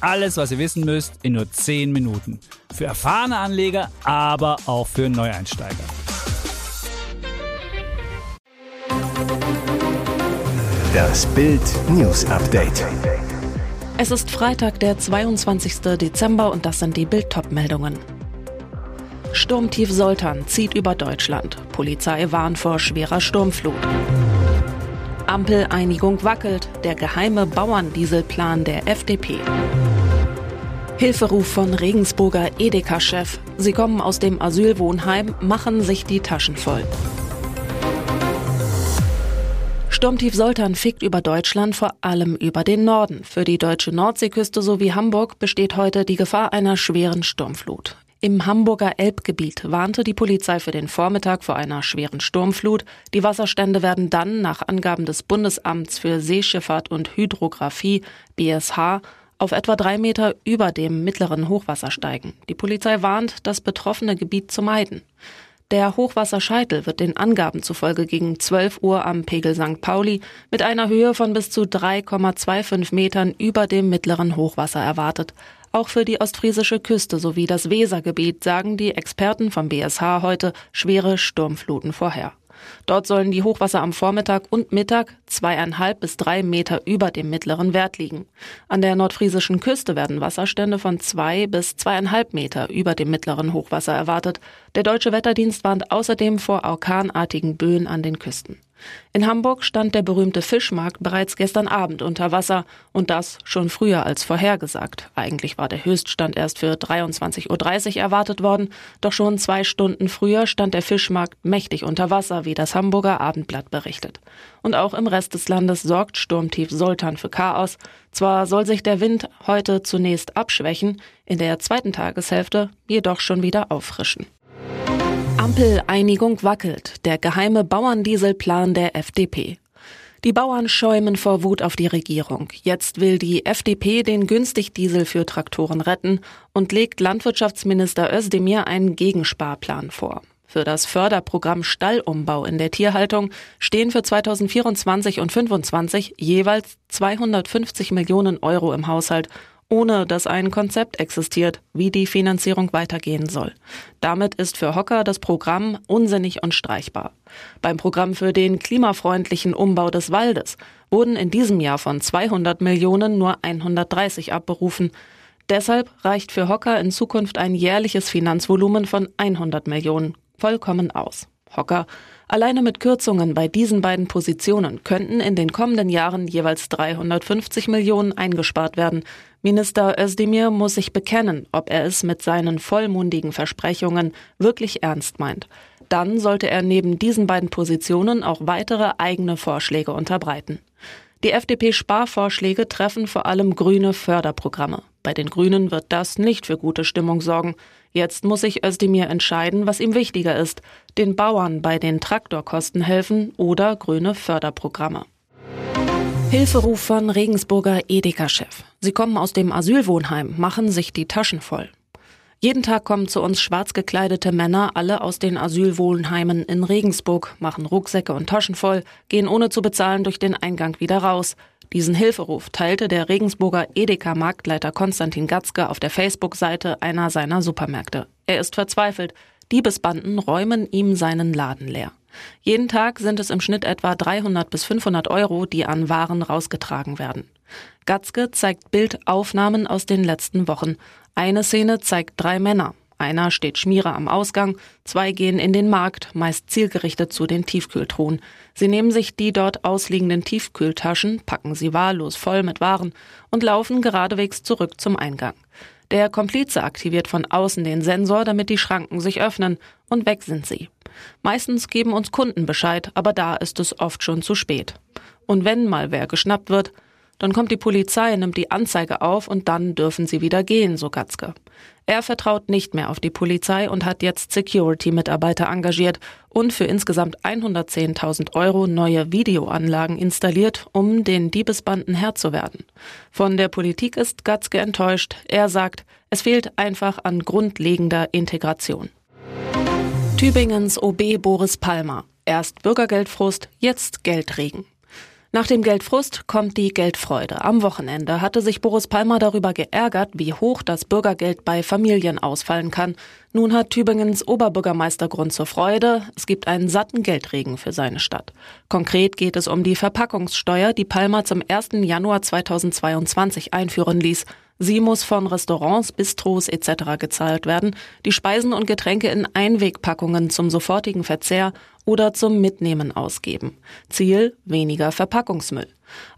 Alles, was ihr wissen müsst, in nur 10 Minuten. Für erfahrene Anleger, aber auch für Neueinsteiger. Das Bild News Update. Es ist Freitag, der 22. Dezember und das sind die Bild meldungen Sturmtief Soltan zieht über Deutschland. Polizei warnt vor schwerer Sturmflut. Ampeleinigung wackelt. Der geheime Bauerndieselplan der FDP. Hilferuf von Regensburger Edeka-Chef. Sie kommen aus dem Asylwohnheim, machen sich die Taschen voll. Sturmtief Soltan fickt über Deutschland, vor allem über den Norden. Für die deutsche Nordseeküste sowie Hamburg besteht heute die Gefahr einer schweren Sturmflut. Im Hamburger Elbgebiet warnte die Polizei für den Vormittag vor einer schweren Sturmflut. Die Wasserstände werden dann nach Angaben des Bundesamts für Seeschifffahrt und Hydrographie BSH auf etwa drei Meter über dem mittleren Hochwasser steigen. Die Polizei warnt, das betroffene Gebiet zu meiden. Der Hochwasserscheitel wird den Angaben zufolge gegen 12 Uhr am Pegel St. Pauli mit einer Höhe von bis zu 3,25 Metern über dem mittleren Hochwasser erwartet. Auch für die ostfriesische Küste sowie das Wesergebiet sagen die Experten vom BSH heute schwere Sturmfluten vorher. Dort sollen die Hochwasser am Vormittag und Mittag zweieinhalb bis drei Meter über dem mittleren Wert liegen. An der nordfriesischen Küste werden Wasserstände von zwei bis zweieinhalb Meter über dem mittleren Hochwasser erwartet. Der deutsche Wetterdienst warnt außerdem vor orkanartigen Böen an den Küsten. In Hamburg stand der berühmte Fischmarkt bereits gestern Abend unter Wasser und das schon früher als vorhergesagt. Eigentlich war der Höchststand erst für 23.30 Uhr erwartet worden, doch schon zwei Stunden früher stand der Fischmarkt mächtig unter Wasser, wie das Hamburger Abendblatt berichtet. Und auch im Rest des Landes sorgt Sturmtief Sultan für Chaos. Zwar soll sich der Wind heute zunächst abschwächen, in der zweiten Tageshälfte jedoch schon wieder auffrischen. Ampeleinigung wackelt. Der geheime Bauerndieselplan der FDP. Die Bauern schäumen vor Wut auf die Regierung. Jetzt will die FDP den Günstigdiesel für Traktoren retten und legt Landwirtschaftsminister Özdemir einen Gegensparplan vor. Für das Förderprogramm Stallumbau in der Tierhaltung stehen für 2024 und 2025 jeweils 250 Millionen Euro im Haushalt ohne dass ein Konzept existiert, wie die Finanzierung weitergehen soll. Damit ist für Hocker das Programm unsinnig und streichbar. Beim Programm für den klimafreundlichen Umbau des Waldes wurden in diesem Jahr von 200 Millionen nur 130 abberufen. Deshalb reicht für Hocker in Zukunft ein jährliches Finanzvolumen von 100 Millionen vollkommen aus. Hocker. Alleine mit Kürzungen bei diesen beiden Positionen könnten in den kommenden Jahren jeweils 350 Millionen eingespart werden. Minister Özdemir muss sich bekennen, ob er es mit seinen vollmundigen Versprechungen wirklich ernst meint. Dann sollte er neben diesen beiden Positionen auch weitere eigene Vorschläge unterbreiten. Die FDP-Sparvorschläge treffen vor allem grüne Förderprogramme. Bei den Grünen wird das nicht für gute Stimmung sorgen. Jetzt muss sich Özdemir entscheiden, was ihm wichtiger ist, den Bauern bei den Traktorkosten helfen oder grüne Förderprogramme. Hilferuf von Regensburger Edeka-Chef. Sie kommen aus dem Asylwohnheim, machen sich die Taschen voll. Jeden Tag kommen zu uns schwarz gekleidete Männer, alle aus den Asylwohnheimen in Regensburg, machen Rucksäcke und Taschen voll, gehen ohne zu bezahlen durch den Eingang wieder raus. Diesen Hilferuf teilte der Regensburger Edeka-Marktleiter Konstantin Gatzke auf der Facebook-Seite einer seiner Supermärkte. Er ist verzweifelt. Diebesbanden räumen ihm seinen Laden leer. Jeden Tag sind es im Schnitt etwa 300 bis 500 Euro, die an Waren rausgetragen werden. Gatzke zeigt Bildaufnahmen aus den letzten Wochen. Eine Szene zeigt drei Männer. Einer steht Schmierer am Ausgang, zwei gehen in den Markt, meist zielgerichtet zu den Tiefkühltruhen. Sie nehmen sich die dort ausliegenden Tiefkühltaschen, packen sie wahllos voll mit Waren und laufen geradewegs zurück zum Eingang. Der Komplize aktiviert von außen den Sensor, damit die Schranken sich öffnen, und weg sind sie. Meistens geben uns Kunden Bescheid, aber da ist es oft schon zu spät. Und wenn mal wer geschnappt wird, dann kommt die Polizei, nimmt die Anzeige auf und dann dürfen sie wieder gehen, so Gatzke. Er vertraut nicht mehr auf die Polizei und hat jetzt Security-Mitarbeiter engagiert und für insgesamt 110.000 Euro neue Videoanlagen installiert, um den Diebesbanden Herr zu werden. Von der Politik ist Gatzke enttäuscht. Er sagt, es fehlt einfach an grundlegender Integration. Tübingens OB Boris Palmer. Erst Bürgergeldfrust, jetzt Geldregen. Nach dem Geldfrust kommt die Geldfreude. Am Wochenende hatte sich Boris Palmer darüber geärgert, wie hoch das Bürgergeld bei Familien ausfallen kann. Nun hat Tübingens Oberbürgermeister Grund zur Freude. Es gibt einen satten Geldregen für seine Stadt. Konkret geht es um die Verpackungssteuer, die Palmer zum 1. Januar 2022 einführen ließ. Sie muss von Restaurants, Bistros etc. gezahlt werden, die Speisen und Getränke in Einwegpackungen zum sofortigen Verzehr oder zum Mitnehmen ausgeben. Ziel weniger Verpackungsmüll.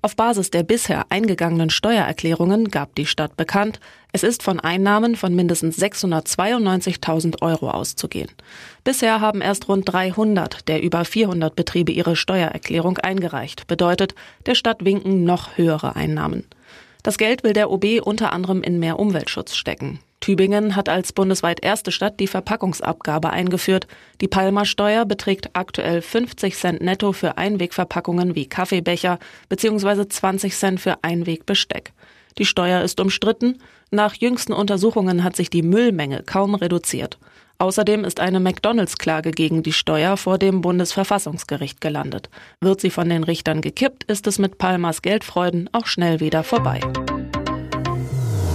Auf Basis der bisher eingegangenen Steuererklärungen gab die Stadt bekannt, es ist von Einnahmen von mindestens 692.000 Euro auszugehen. Bisher haben erst rund 300 der über 400 Betriebe ihre Steuererklärung eingereicht. Bedeutet, der Stadt winken noch höhere Einnahmen. Das Geld will der OB unter anderem in mehr Umweltschutz stecken. Tübingen hat als bundesweit erste Stadt die Verpackungsabgabe eingeführt. Die Palmersteuer beträgt aktuell 50 Cent netto für Einwegverpackungen wie Kaffeebecher bzw. 20 Cent für Einwegbesteck. Die Steuer ist umstritten. Nach jüngsten Untersuchungen hat sich die Müllmenge kaum reduziert. Außerdem ist eine McDonalds-Klage gegen die Steuer vor dem Bundesverfassungsgericht gelandet. Wird sie von den Richtern gekippt, ist es mit Palmers Geldfreuden auch schnell wieder vorbei.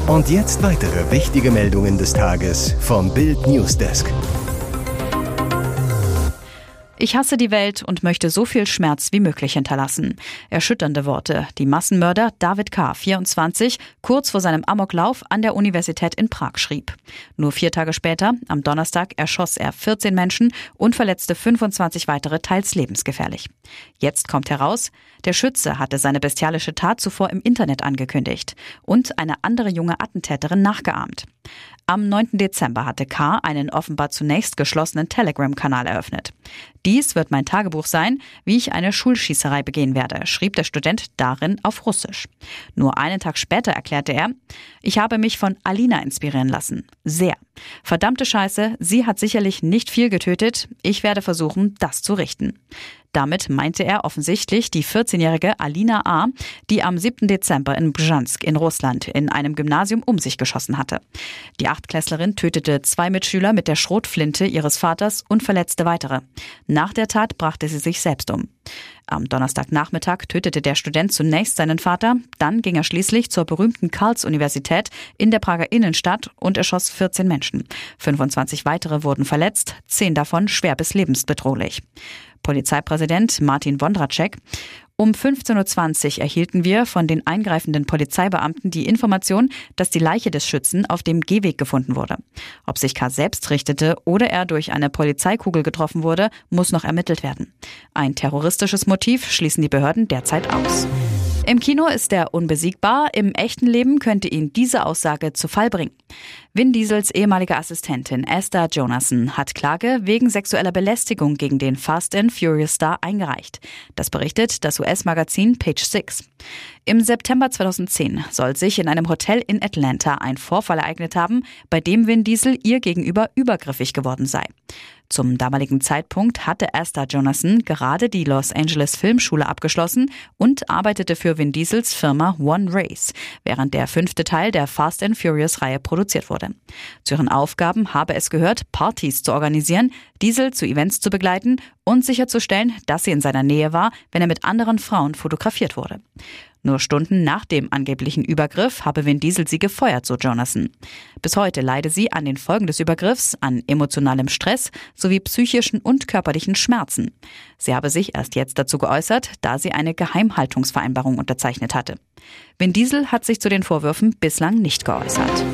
Und jetzt weitere wichtige Meldungen des Tages vom Bild Newsdesk. Ich hasse die Welt und möchte so viel Schmerz wie möglich hinterlassen. Erschütternde Worte, die Massenmörder David K., 24, kurz vor seinem Amoklauf an der Universität in Prag schrieb. Nur vier Tage später, am Donnerstag, erschoss er 14 Menschen und verletzte 25 weitere teils lebensgefährlich. Jetzt kommt heraus, der Schütze hatte seine bestialische Tat zuvor im Internet angekündigt und eine andere junge Attentäterin nachgeahmt. Am 9. Dezember hatte K. einen offenbar zunächst geschlossenen Telegram-Kanal eröffnet. Dies wird mein Tagebuch sein, wie ich eine Schulschießerei begehen werde, schrieb der Student darin auf Russisch. Nur einen Tag später erklärte er, ich habe mich von Alina inspirieren lassen. Sehr. Verdammte Scheiße, sie hat sicherlich nicht viel getötet. Ich werde versuchen, das zu richten. Damit meinte er offensichtlich die 14-jährige Alina A., die am 7. Dezember in Brzansk in Russland in einem Gymnasium um sich geschossen hatte. Die Achtklässlerin tötete zwei Mitschüler mit der Schrotflinte ihres Vaters und verletzte weitere. Nach der Tat brachte sie sich selbst um. Am Donnerstagnachmittag tötete der Student zunächst seinen Vater, dann ging er schließlich zur berühmten Karls-Universität in der Prager Innenstadt und erschoss 14 Menschen. 25 weitere wurden verletzt, zehn davon schwer bis lebensbedrohlich. Polizeipräsident Martin Wondracek. Um 15.20 Uhr erhielten wir von den eingreifenden Polizeibeamten die Information, dass die Leiche des Schützen auf dem Gehweg gefunden wurde. Ob sich K. selbst richtete oder er durch eine Polizeikugel getroffen wurde, muss noch ermittelt werden. Ein terroristisches Motiv schließen die Behörden derzeit aus. Im Kino ist er unbesiegbar, im echten Leben könnte ihn diese Aussage zu Fall bringen. Vin Diesels ehemalige Assistentin Esther Jonasson hat Klage wegen sexueller Belästigung gegen den Fast and Furious Star eingereicht. Das berichtet das US-Magazin Page Six. Im September 2010 soll sich in einem Hotel in Atlanta ein Vorfall ereignet haben, bei dem Vin Diesel ihr gegenüber übergriffig geworden sei. Zum damaligen Zeitpunkt hatte Esther Jonasson gerade die Los Angeles Filmschule abgeschlossen und arbeitete für Vin Diesels Firma One Race, während der fünfte Teil der Fast and Furious Reihe produziert wurde. Zu ihren Aufgaben habe es gehört, Partys zu organisieren, Diesel zu Events zu begleiten und sicherzustellen, dass sie in seiner Nähe war, wenn er mit anderen Frauen fotografiert wurde. Nur Stunden nach dem angeblichen Übergriff habe Vin Diesel sie gefeuert, so Jonathan. Bis heute leide sie an den Folgen des Übergriffs, an emotionalem Stress sowie psychischen und körperlichen Schmerzen. Sie habe sich erst jetzt dazu geäußert, da sie eine Geheimhaltungsvereinbarung unterzeichnet hatte. Vin Diesel hat sich zu den Vorwürfen bislang nicht geäußert.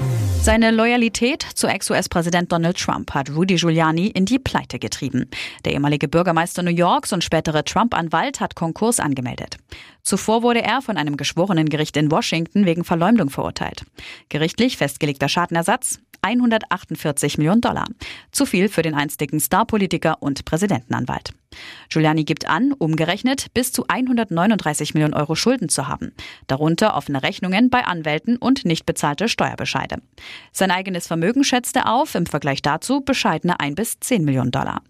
Seine Loyalität zu Ex-US-Präsident Donald Trump hat Rudy Giuliani in die Pleite getrieben. Der ehemalige Bürgermeister New Yorks und spätere Trump-Anwalt hat Konkurs angemeldet. Zuvor wurde er von einem geschworenen Gericht in Washington wegen Verleumdung verurteilt. Gerichtlich festgelegter Schadenersatz 148 Millionen Dollar. Zu viel für den einstigen Starpolitiker und Präsidentenanwalt. Giuliani gibt an, umgerechnet bis zu 139 Millionen Euro Schulden zu haben. Darunter offene Rechnungen bei Anwälten und nicht bezahlte Steuerbescheide. Sein eigenes Vermögen schätzt er auf, im Vergleich dazu bescheidene 1 bis 10 Millionen Dollar.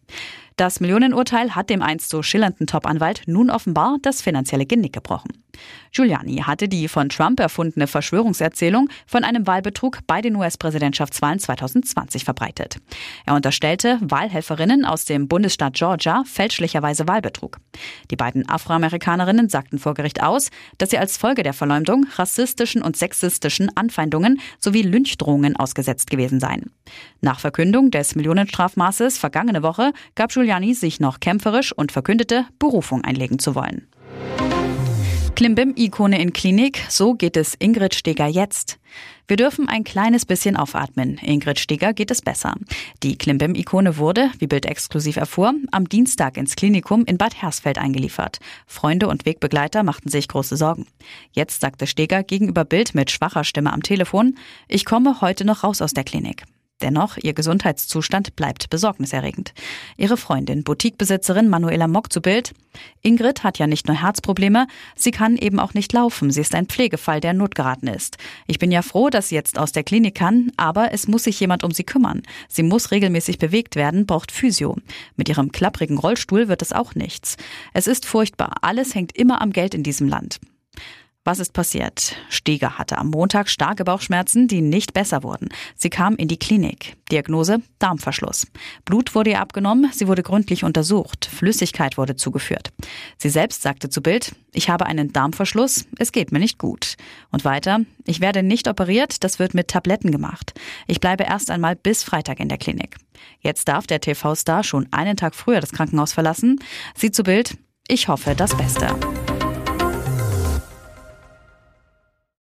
Das Millionenurteil hat dem einst so schillernden Top-Anwalt nun offenbar das finanzielle Genick gebrochen. Giuliani hatte die von Trump erfundene Verschwörungserzählung von einem Wahlbetrug bei den US-Präsidentschaftswahlen 2020 verbreitet. Er unterstellte Wahlhelferinnen aus dem Bundesstaat Georgia fälschlicherweise Wahlbetrug. Die beiden Afroamerikanerinnen sagten vor Gericht aus, dass sie als Folge der Verleumdung rassistischen und sexistischen Anfeindungen sowie Lynchdrohungen ausgesetzt gewesen seien. Nach Verkündung des Millionenstrafmaßes vergangene Woche gab Giuliani sich noch kämpferisch und verkündete, Berufung einlegen zu wollen. Klimbim-Ikone in Klinik, so geht es Ingrid Steger jetzt. Wir dürfen ein kleines bisschen aufatmen. Ingrid Steger geht es besser. Die Klimbim-Ikone wurde, wie Bild exklusiv erfuhr, am Dienstag ins Klinikum in Bad Hersfeld eingeliefert. Freunde und Wegbegleiter machten sich große Sorgen. Jetzt sagte Steger gegenüber Bild mit schwacher Stimme am Telefon, ich komme heute noch raus aus der Klinik. Dennoch, ihr Gesundheitszustand bleibt besorgniserregend. Ihre Freundin, Boutiquebesitzerin Manuela Mock zu Bild. Ingrid hat ja nicht nur Herzprobleme, sie kann eben auch nicht laufen. Sie ist ein Pflegefall, der notgeraten ist. Ich bin ja froh, dass sie jetzt aus der Klinik kann, aber es muss sich jemand um sie kümmern. Sie muss regelmäßig bewegt werden, braucht Physio. Mit ihrem klapprigen Rollstuhl wird es auch nichts. Es ist furchtbar. Alles hängt immer am Geld in diesem Land. Was ist passiert? Steger hatte am Montag starke Bauchschmerzen, die nicht besser wurden. Sie kam in die Klinik. Diagnose Darmverschluss. Blut wurde ihr abgenommen, sie wurde gründlich untersucht, Flüssigkeit wurde zugeführt. Sie selbst sagte zu Bild, ich habe einen Darmverschluss, es geht mir nicht gut. Und weiter, ich werde nicht operiert, das wird mit Tabletten gemacht. Ich bleibe erst einmal bis Freitag in der Klinik. Jetzt darf der TV-Star schon einen Tag früher das Krankenhaus verlassen. Sie zu Bild, ich hoffe das Beste.